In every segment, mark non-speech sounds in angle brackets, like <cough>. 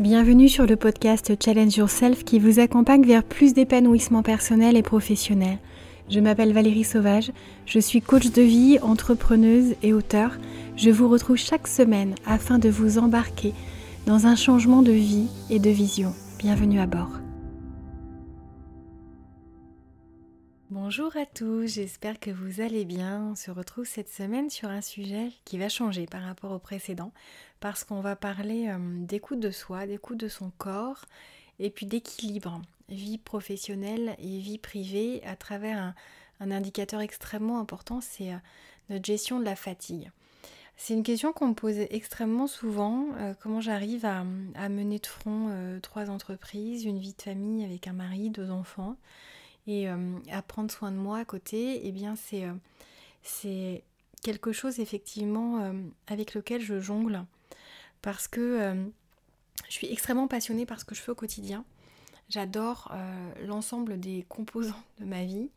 Bienvenue sur le podcast Challenge Yourself qui vous accompagne vers plus d'épanouissement personnel et professionnel. Je m'appelle Valérie Sauvage, je suis coach de vie, entrepreneuse et auteur. Je vous retrouve chaque semaine afin de vous embarquer dans un changement de vie et de vision. Bienvenue à bord. Bonjour à tous, j'espère que vous allez bien. On se retrouve cette semaine sur un sujet qui va changer par rapport au précédent parce qu'on va parler euh, d'écoute de soi, d'écoute de son corps et puis d'équilibre, vie professionnelle et vie privée à travers un, indicateur extrêmement important, c'est euh, notre gestion de la fatigue. C'est une question qu'on me pose extrêmement souvent, euh, comment j'arrive à, mener de front trois entreprises, une vie de famille avec un mari, deux enfants et à prendre soin de moi à côté, eh bien c'est c'est quelque chose effectivement avec lequel je jongle parce que euh, je suis extrêmement passionnée par ce que je fais au quotidien. J'adore euh, l'ensemble des <laughs> composants de ma vie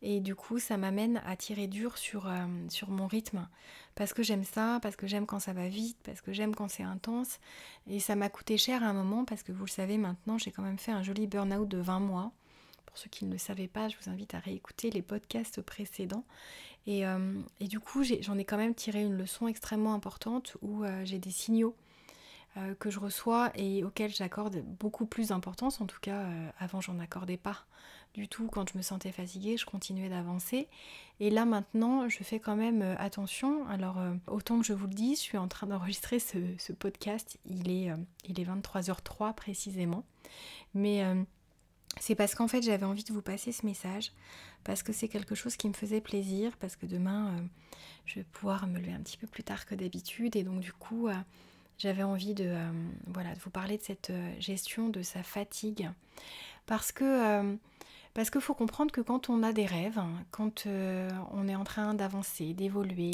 et du coup ça m'amène à tirer dur sur, euh, sur mon rythme parce que j'aime ça, parce que j'aime quand ça va vite, parce que j'aime quand c'est intense et ça m'a coûté cher à un moment parce que vous le savez maintenant j'ai quand même fait un joli burn-out de 20 mois. Pour ceux qui ne le savaient pas, je vous invite à réécouter les podcasts précédents. Et, et du coup, j'en ai, quand même tiré une leçon extrêmement importante où j'ai des signaux euh, que je reçois et auxquels j'accorde beaucoup plus d'importance. En tout cas, euh, avant, j'en accordais pas du tout. Quand je me sentais fatiguée, je continuais d'avancer. Et là, maintenant, je fais quand même euh, attention. Alors, autant que je vous le dis, je suis en train d'enregistrer ce, podcast. Il est, il est 23h03 précisément. Mais c'est parce qu'en fait, j'avais envie de vous passer ce message. Parce que c'est quelque chose qui me faisait plaisir. Parce que demain, je vais pouvoir me lever un petit peu plus tard que d'habitude. Et donc, du coup j'avais envie de, euh, voilà, vous parler de cette euh, gestion de sa fatigue. Parce que euh, parce qu'il faut comprendre que quand on a des rêves, quand on est en train d'avancer, d'évoluer,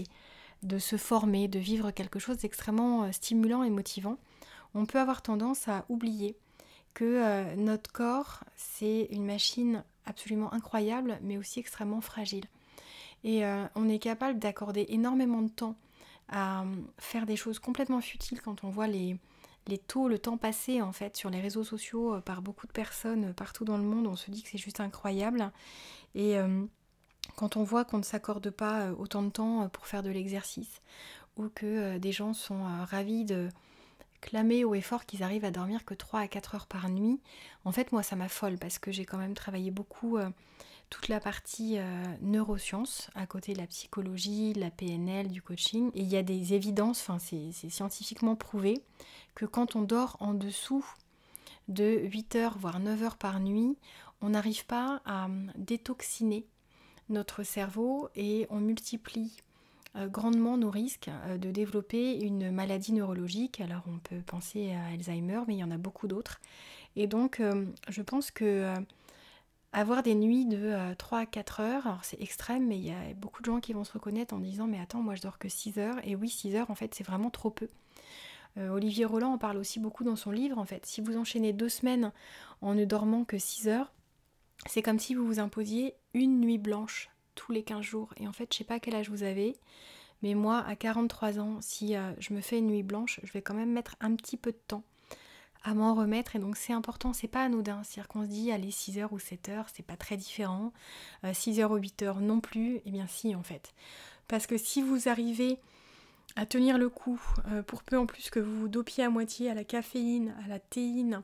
de se former, de vivre quelque chose d'extrêmement stimulant et motivant, on peut avoir tendance à oublier que notre corps, c'est une machine absolument incroyable, mais aussi extrêmement fragile. Et on est capable d'accorder énormément de temps à euh, faire des choses complètement futiles quand on voit les, taux, le temps passé en fait sur les réseaux sociaux euh, par beaucoup de personnes euh, partout dans le monde, on se dit que c'est juste incroyable. Et quand on voit qu'on ne s'accorde pas autant de temps pour faire de l'exercice, ou que des gens sont ravis de clamer haut et fort qu'ils arrivent à dormir que 3 à 4 heures par nuit, en fait moi ça m'affole parce que j'ai quand même travaillé beaucoup toute la partie euh, neurosciences à côté de la psychologie, de la PNL, du coaching. Et il y a des évidences, enfin c'est scientifiquement prouvé, que quand on dort en dessous de 8 heures, voire 9 heures par nuit, on n'arrive pas à hum, détoxiner notre cerveau et on multiplie euh, grandement nos risques euh, de développer une maladie neurologique. Alors on peut penser à Alzheimer, mais il y en a beaucoup d'autres. Et donc je pense que avoir des nuits de 3 euh, à 4 heures, alors c'est extrême, mais il y a beaucoup de gens qui vont se reconnaître en disant mais attends, moi je dors que 6 heures. Et oui, 6 heures en fait c'est vraiment trop peu. Euh, Olivier Roland en parle aussi beaucoup dans son livre en fait. Si vous enchaînez deux semaines en ne dormant que 6 heures, c'est comme si vous vous imposiez une nuit blanche tous les 15 jours. Et en fait, je sais pas quel âge vous avez, mais moi à 43 ans, si euh, je me fais une nuit blanche, je vais quand même mettre un petit peu de temps à m'en remettre et donc c'est important, c'est pas anodin, c'est-à-dire qu'on se dit allez 6 heures ou 7 heures, c'est pas très différent, 6 euh, heures ou 8 heures non plus, et eh bien si en fait. Parce que si vous arrivez à tenir le coup, euh, pour peu en plus que vous vous dopiez à moitié à la caféine, à la théine,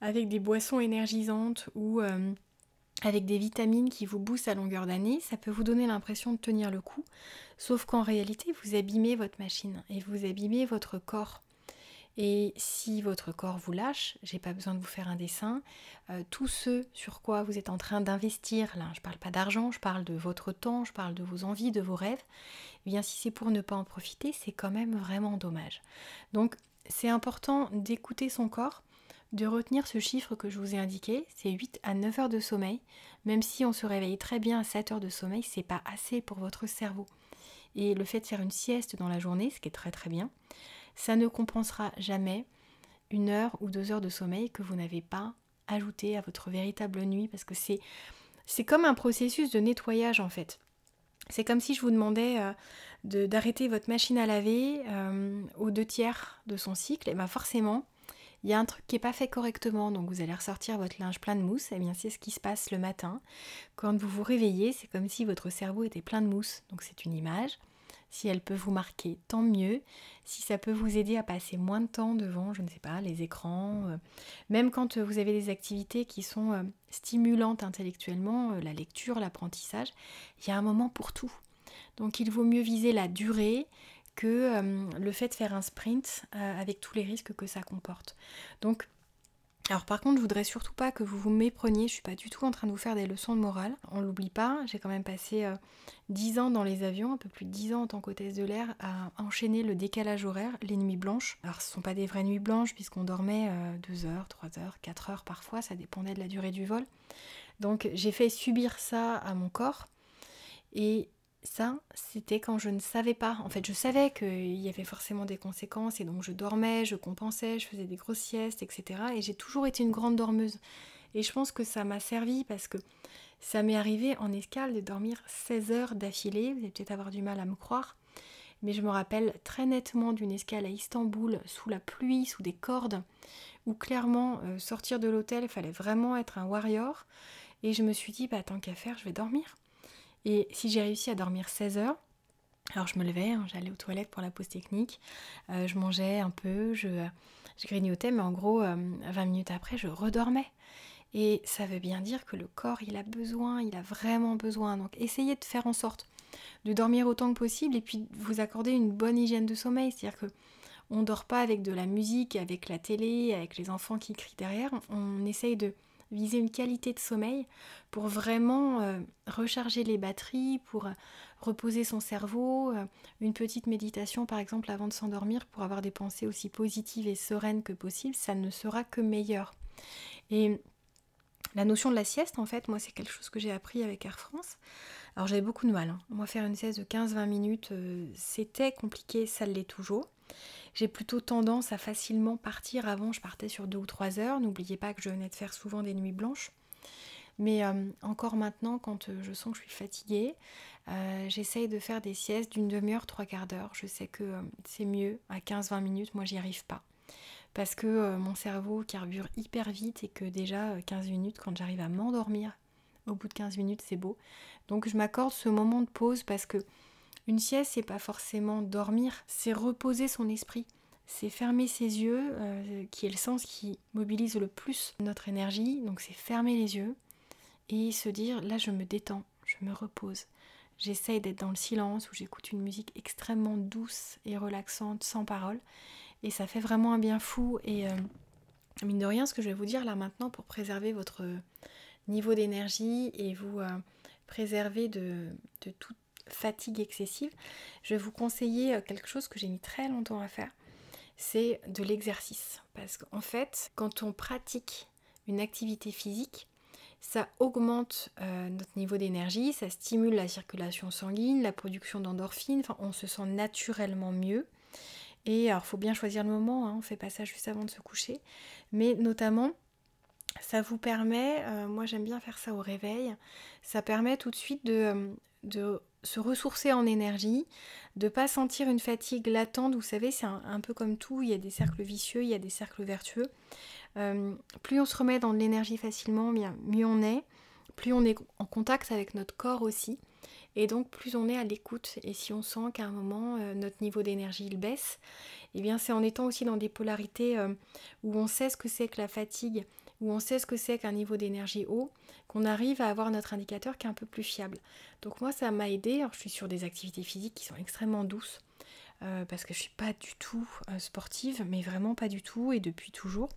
avec des boissons énergisantes ou avec des vitamines qui vous boostent à longueur d'année, ça peut vous donner l'impression de tenir le coup, sauf qu'en réalité vous abîmez votre machine et vous abîmez votre corps. Et si votre corps vous lâche, j'ai pas besoin de vous faire un dessin, euh, tout ce sur quoi vous êtes en train d'investir, là je parle pas d'argent, je parle de votre temps, je parle de vos envies, de vos rêves, eh bien si c'est pour ne pas en profiter, c'est quand même vraiment dommage. Donc c'est important d'écouter son corps, de retenir ce chiffre que je vous ai indiqué, c'est 8 à 9 heures de sommeil, même si on se réveille très bien à 7 heures de sommeil, c'est pas assez pour votre cerveau. Et le fait de faire une sieste dans la journée, ce qui est très très bien, ça ne compensera jamais une heure ou deux heures de sommeil que vous n'avez pas ajouté à votre véritable nuit parce que c'est comme un processus de nettoyage en fait. C'est comme si je vous demandais euh, d'arrêter votre machine à laver euh, aux deux tiers de son cycle, et bien forcément, il y a un truc qui n'est pas fait correctement, donc vous allez ressortir votre linge plein de mousse, et eh bien c'est ce qui se passe le matin. Quand vous vous réveillez, c'est comme si votre cerveau était plein de mousse, donc c'est une image. Si elle peut vous marquer, tant mieux. Si ça peut vous aider à passer moins de temps devant, je ne sais pas, les écrans, euh, même quand euh, vous avez des activités qui sont euh, stimulantes intellectuellement, la lecture, l'apprentissage, il y a un moment pour tout. Donc il vaut mieux viser la durée que le fait de faire un sprint avec tous les risques que ça comporte. Donc alors par contre, je voudrais surtout pas que vous vous mépreniez, je suis pas du tout en train de vous faire des leçons de morale. On l'oublie pas, j'ai quand même passé 10 euh, ans dans les avions, un peu plus de 10 ans en tant qu'hôtesse de l'air, à enchaîner le décalage horaire, les nuits blanches. Alors ce sont pas des vraies nuits blanches puisqu'on dormait 2 euh, heures, 3 heures, 4 heures parfois, ça dépendait de la durée du vol. Donc j'ai fait subir ça à mon corps et ça, c'était quand je ne savais pas. En fait, je savais qu'il y avait forcément des conséquences et donc je dormais, je compensais, je faisais des grosses siestes, etc. Et j'ai toujours été une grande dormeuse. Et je pense que ça m'a servi parce que ça m'est arrivé en escale de dormir 16 heures d'affilée. Vous allez peut-être avoir du mal à me croire. Mais je me rappelle très nettement d'une escale à Istanbul, sous la pluie, sous des cordes, où clairement, euh, sortir de l'hôtel, il fallait vraiment être un warrior. Et je me suis dit, bah tant qu'à faire, je vais dormir. Et si j'ai réussi à dormir 16 heures, alors je me levais, hein, j'allais aux toilettes pour la pause technique, euh, je mangeais un peu, je, je, grignotais, mais en gros, 20 euh, minutes après, je redormais. Et ça veut bien dire que le corps, il a besoin, il a vraiment besoin. Donc essayez de faire en sorte de dormir autant que possible et puis vous accorder une bonne hygiène de sommeil. C'est-à-dire que on ne dort pas avec de la musique, avec la télé, avec les enfants qui crient derrière. On essaye de viser une qualité de sommeil pour vraiment euh, recharger les batteries, pour euh, reposer son cerveau, euh, une petite méditation par exemple avant de s'endormir pour avoir des pensées aussi positives et sereines que possible, ça ne sera que meilleur. Et la notion de la sieste, en fait, moi c'est quelque chose que j'ai appris avec Air France. Alors j'avais beaucoup de mal. Hein. Moi faire une sieste de 15-20 minutes, c'était compliqué, ça l'est toujours. J'ai plutôt tendance à facilement partir. Avant, je partais sur deux ou trois heures. N'oubliez pas que je venais de faire souvent des nuits blanches. Mais euh, encore maintenant, quand euh, je sens que je suis fatiguée, euh, j'essaye de faire des siestes d'une demi-heure, trois quarts d'heure. Je sais que c'est mieux à 15-20 minutes. Moi, j'y arrive pas. Parce que mon cerveau carbure hyper vite et que déjà 15 minutes, quand j'arrive à m'endormir, au bout de 15 minutes, c'est beau. Donc je m'accorde ce moment de pause parce que une sieste, c'est pas forcément dormir, c'est reposer son esprit. C'est fermer ses yeux, euh, qui est le sens qui mobilise le plus notre énergie. Donc c'est fermer les yeux et se dire là je me détends, je me repose. J'essaye d'être dans le silence où j'écoute une musique extrêmement douce et relaxante, sans parole. Et ça fait vraiment un bien fou. Et euh, mine de rien, ce que je vais vous dire là maintenant pour préserver votre niveau d'énergie et vous euh, préserver de, de toute fatigue excessive, je vais vous conseiller euh, quelque chose que j'ai mis très longtemps à faire, c'est de l'exercice. Parce qu'en fait, quand on pratique une activité physique, ça augmente euh, notre niveau d'énergie, ça stimule la circulation sanguine, la production d'endorphines, enfin on se sent naturellement mieux. Et alors il faut bien choisir le moment, hein, on ne fait pas ça juste avant de se coucher, mais notamment ça vous permet, euh, moi j'aime bien faire ça au réveil, ça permet tout de suite de, de se ressourcer en énergie, de pas sentir une fatigue latente. Vous savez, c'est un, peu comme tout, il y a des cercles vicieux, il y a des cercles vertueux. Euh, plus on se remet dans de l'énergie facilement, mieux on est. Plus on est en contact avec notre corps aussi. Et donc plus on est à l'écoute. Et si on sent qu'à un moment euh, notre niveau d'énergie il baisse, eh bien c'est en étant aussi dans des polarités euh, où on sait ce que c'est que la fatigue où on sait ce que c'est qu'un niveau d'énergie haut, qu'on arrive à avoir notre indicateur qui est un peu plus fiable. Donc moi ça m'a aidé, alors je suis sur des activités physiques qui sont extrêmement douces, euh, parce que je suis pas du tout euh, sportive, mais vraiment pas du tout et depuis toujours.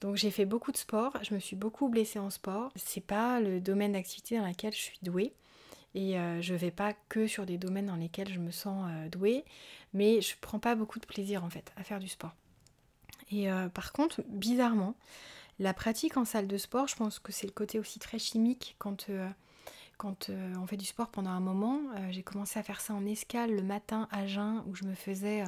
Donc j'ai fait beaucoup de sport, je me suis beaucoup blessée en sport. C'est pas le domaine d'activité dans lequel je suis douée. Et euh, je vais pas que sur des domaines dans lesquels je me sens douée, mais je prends pas beaucoup de plaisir en fait à faire du sport. Et par contre, bizarrement, la pratique en salle de sport, je pense que c'est le côté aussi très chimique quand, euh, euh, on fait du sport pendant un moment. Euh, j'ai commencé à faire ça en escale le matin à jeun où je me faisais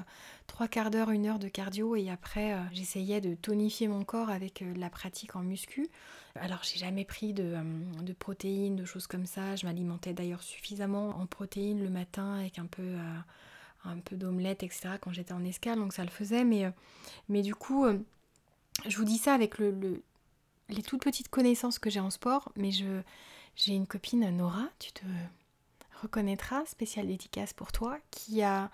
trois quarts d'heure, une heure de cardio et après j'essayais de tonifier mon corps avec la pratique en muscu. Alors j'ai jamais pris de, de, protéines, de choses comme ça. Je m'alimentais d'ailleurs suffisamment en protéines le matin avec un peu un peu d'omelette, etc. quand j'étais en escale, donc ça le faisait. Mais, mais du coup, je vous dis ça avec le, les toutes petites connaissances que j'ai en sport, mais j'ai une copine, Nora, tu te reconnaîtras, spéciale dédicace pour toi, qui a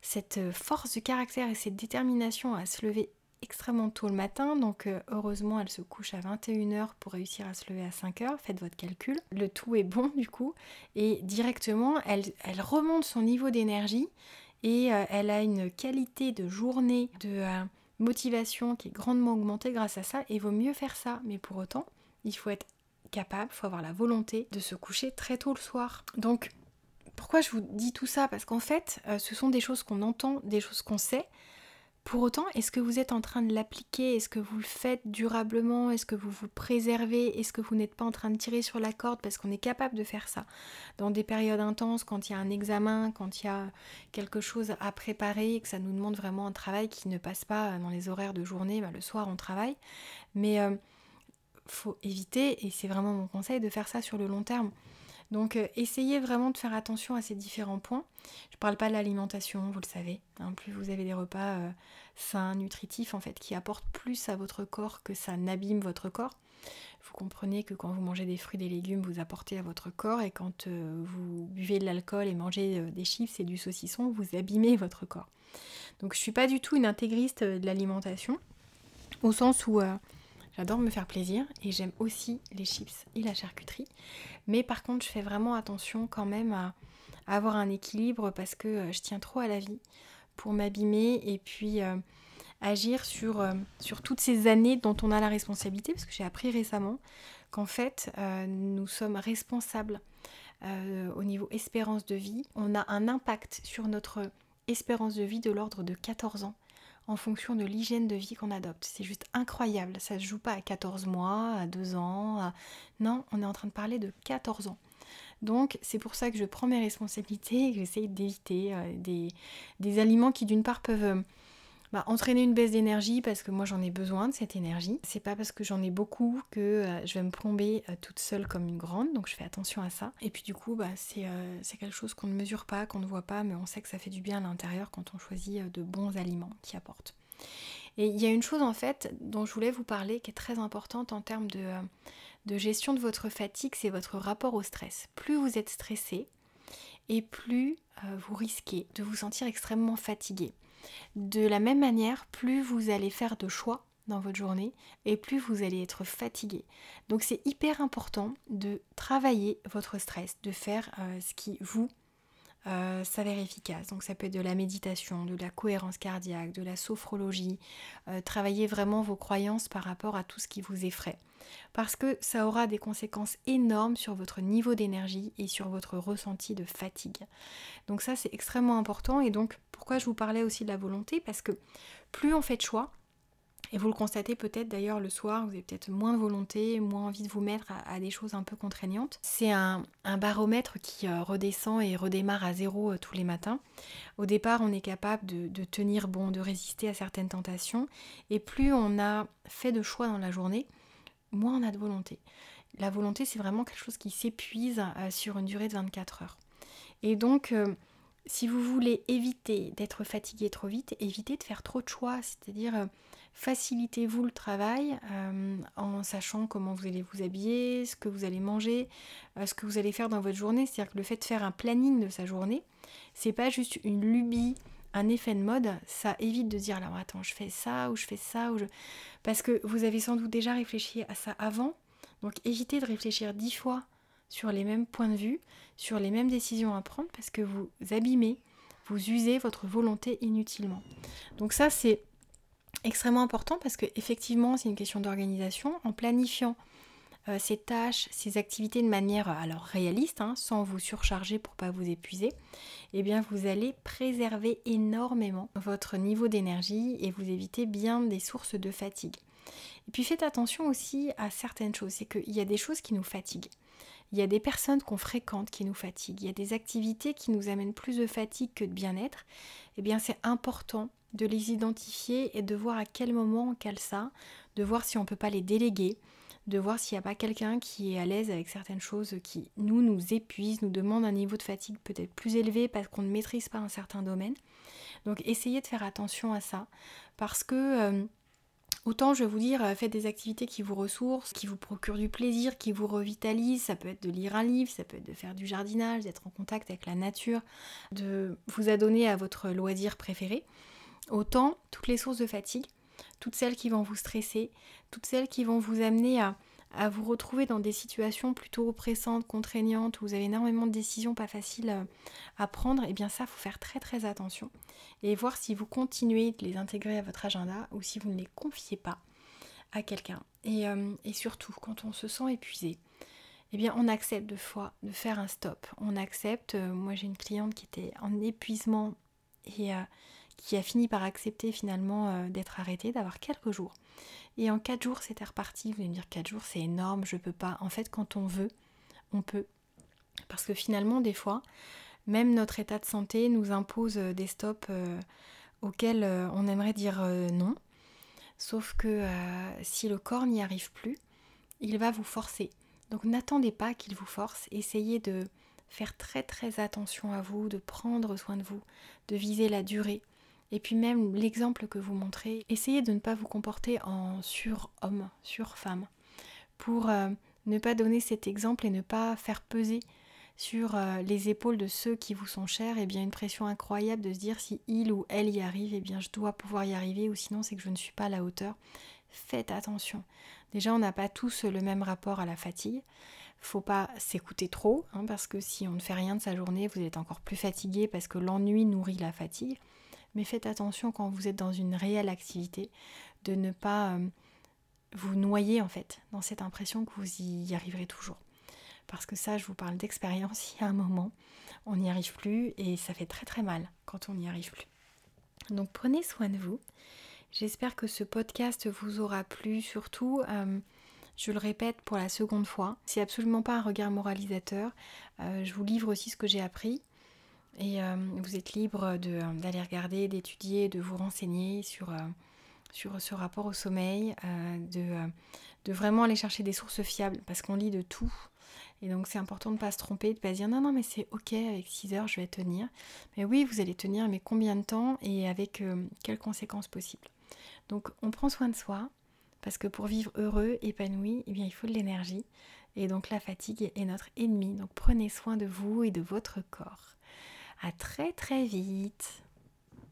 cette force de caractère et cette détermination à se lever extrêmement tôt le matin, donc euh, heureusement elle se couche à 21h pour réussir à se lever à 5h, faites votre calcul, le tout est bon du coup, et directement elle, remonte son niveau d'énergie et euh, elle a une qualité de journée, de euh, motivation qui est grandement augmentée grâce à ça, et vaut mieux faire ça, mais pour autant il faut être capable, il faut avoir la volonté de se coucher très tôt le soir. Donc pourquoi je vous dis tout ça? Parce qu'en fait, ce sont des choses qu'on entend, des choses qu'on sait, pour autant, est-ce que vous êtes en train de l'appliquer? Est-ce que vous le faites durablement? Est-ce que vous vous préservez? Est-ce que vous n'êtes pas en train de tirer sur la corde Parce qu'on est capable de faire ça? Dans des périodes intenses, quand il y a un examen, quand il y a quelque chose à préparer, que ça nous demande vraiment un travail qui ne passe pas dans les horaires de journée, bah, le soir on travaille. Mais euh, faut éviter, et c'est vraiment mon conseil, de faire ça sur le long terme. Donc euh, essayez vraiment de faire attention à ces différents points. Je ne parle pas de l'alimentation, vous le savez. Hein. plus vous avez des repas euh, sains, nutritifs, en fait, qui apportent plus à votre corps que ça n'abîme votre corps. Vous comprenez que quand vous mangez des fruits, des légumes, vous apportez à votre corps, et quand euh, vous buvez de l'alcool et mangez des chips et du saucisson, vous abîmez <laughs> votre corps. Donc je ne suis pas du tout une intégriste de l'alimentation, au sens où J'adore me faire plaisir et j'aime aussi les chips et la charcuterie. Mais par contre, je fais vraiment attention quand même à, avoir un équilibre parce que euh, je tiens trop à la vie pour m'abîmer et puis euh, agir sur, euh, sur toutes ces années dont on a la responsabilité parce que j'ai appris récemment qu'en fait, nous sommes responsables au niveau espérance de vie. On a un impact sur notre espérance de vie de l'ordre de 14 ans en fonction de l'hygiène de vie qu'on adopte. C'est juste incroyable. Ça ne se joue pas à 14 mois, à 2 ans. Non, on est en train de parler de 14 ans. Donc c'est pour ça que je prends mes responsabilités et que j'essaye d'éviter euh, des, des, aliments qui d'une part peuvent euh, bah, entraîner une baisse d'énergie parce que moi j'en ai besoin de cette énergie. C'est pas parce que j'en ai beaucoup que euh, je vais me plomber euh, toute seule comme une grande, donc je fais attention à ça. Et puis du coup, bah, euh, c'est quelque chose qu'on ne mesure pas, qu'on ne voit pas, mais on sait que ça fait du bien à l'intérieur quand on choisit de bons aliments qui apportent. Et il y a une chose en fait dont je voulais vous parler qui est très importante en termes de, de gestion de votre fatigue, c'est votre rapport au stress. Plus vous êtes stressé, et plus vous risquez de vous sentir extrêmement fatigué. De la même manière, plus vous allez faire de choix dans votre journée et plus vous allez être fatigué. Donc c'est hyper important de travailler votre stress, de faire euh, ce qui vous euh, s'avère efficace. Donc ça peut être de la méditation, de la cohérence cardiaque, de la sophrologie, euh, travailler vraiment vos croyances par rapport à tout ce qui vous effraie. Parce que ça aura des conséquences énormes sur votre niveau d'énergie et sur votre ressenti de fatigue. Donc ça c'est extrêmement important et donc pourquoi je vous parlais aussi de la volonté? Parce que plus on fait de choix, et vous le constatez peut-être d'ailleurs le soir, vous avez peut-être moins de volonté, moins envie de vous mettre à, des choses un peu contraignantes. C'est un, baromètre qui euh, redescend et redémarre à zéro euh, tous les matins. Au départ, on est capable de, tenir bon, de résister à certaines tentations. Et plus on a fait de choix dans la journée, moins on a de volonté. La volonté, c'est vraiment quelque chose qui s'épuise euh, sur une durée de 24 heures. Et donc, si vous voulez éviter d'être fatigué trop vite, évitez de faire trop de choix, c'est-à-dire facilitez-vous le travail euh, en sachant comment vous allez vous habiller, ce que vous allez manger, euh, ce que vous allez faire dans votre journée. C'est-à-dire que le fait de faire un planning de sa journée, c'est pas juste une lubie, un effet de mode. Ça évite de dire alors attends, je fais ça ou je fais ça ou je... parce que vous avez sans doute déjà réfléchi à ça avant. Donc évitez de réfléchir dix fois sur les mêmes points de vue, sur les mêmes décisions à prendre parce que vous abîmez, vous usez votre volonté inutilement. Donc ça c'est extrêmement important parce que effectivement c'est une question d'organisation. En planifiant euh, ces tâches, ces activités de manière euh, alors réaliste, hein, sans vous surcharger pour pas vous épuiser, eh bien vous allez préserver énormément votre niveau d'énergie et vous éviter bien des sources de fatigue. Et puis faites attention aussi à certaines choses, c'est qu'il y a des choses qui nous fatiguent. Il y a des personnes qu'on fréquente qui nous fatiguent, il y a des activités qui nous amènent plus de fatigue que de bien-être. Eh bien c'est important de les identifier et de voir à quel moment on cale ça, de voir si on ne peut pas les déléguer, de voir s'il n'y a pas quelqu'un qui est à l'aise avec certaines choses qui nous nous épuisent, nous demandent un niveau de fatigue peut-être plus élevé parce qu'on ne maîtrise pas un certain domaine. Donc essayez de faire attention à ça parce que euh, Autant je vais vous dire, euh, faites des activités qui vous ressourcent, qui vous procurent du plaisir, qui vous revitalisent. Ça peut être de lire un livre, ça peut être de faire du jardinage, d'être en contact avec la nature, de vous adonner à votre loisir préféré. Autant toutes les sources de fatigue, toutes celles qui vont vous stresser, toutes celles qui vont vous amener à, vous retrouver dans des situations plutôt oppressantes, contraignantes, où vous avez énormément de décisions pas faciles euh, à prendre, et eh bien ça, il faut faire très très attention et voir si vous continuez de les intégrer à votre agenda ou si vous ne les confiez pas à quelqu'un. Et, euh, surtout, quand on se sent épuisé, eh bien on accepte de fois de faire un stop. On accepte, euh, moi j'ai une cliente qui était en épuisement et qui a fini par accepter finalement d'être arrêtée, d'avoir quelques jours et en 4 jours, c'était reparti. Vous allez me dire 4 jours, c'est énorme, je peux pas. En fait, quand on veut, on peut. Parce que finalement, des fois, même notre état de santé nous impose euh, des stops euh, auxquels euh, on aimerait dire non. Sauf que si le corps n'y arrive plus, il va vous forcer. Donc n'attendez pas qu'il vous force. Essayez de faire très très attention à vous, de prendre soin de vous, de viser la durée. Et puis même l'exemple que vous montrez, essayez de ne pas vous comporter en surhomme, surfemme, pour euh, ne pas donner cet exemple et ne pas faire peser sur euh, les épaules de ceux qui vous sont chers, et eh bien une pression incroyable de se dire si il ou elle y arrive, et eh bien je dois pouvoir y arriver, ou sinon c'est que je ne suis pas à la hauteur. Faites attention. Déjà, on n'a pas tous le même rapport à la fatigue. Faut pas s'écouter trop, hein, parce que si on ne fait rien de sa journée, vous êtes encore plus fatigué parce que l'ennui nourrit la fatigue mais faites attention quand vous êtes dans une réelle activité de ne pas euh, vous noyer en fait dans cette impression que vous y arriverez toujours. Parce que ça, je vous parle d'expérience, il y a un moment, on n'y arrive plus et ça fait très très mal quand on n'y arrive plus. Donc prenez soin de vous. J'espère que ce podcast vous aura plu, surtout, euh, je le répète pour la seconde fois, c'est absolument pas un regard moralisateur. Euh, je vous livre aussi ce que j'ai appris. Et euh, vous êtes libre euh, d'aller regarder, d'étudier, de vous renseigner sur, euh, sur ce rapport au sommeil, de, de, vraiment aller chercher des sources fiables, parce qu'on lit de tout. Et donc c'est important de ne pas se tromper, de ne pas dire non, non, mais c'est ok, avec 6 heures, je vais tenir. Mais oui, vous allez tenir, mais combien de temps et avec quelles conséquences possibles? Donc on prend soin de soi, parce que pour vivre heureux, épanoui, eh bien, il faut de l'énergie. Et donc la fatigue est notre ennemi. Donc prenez soin de vous et de votre corps. À très très vite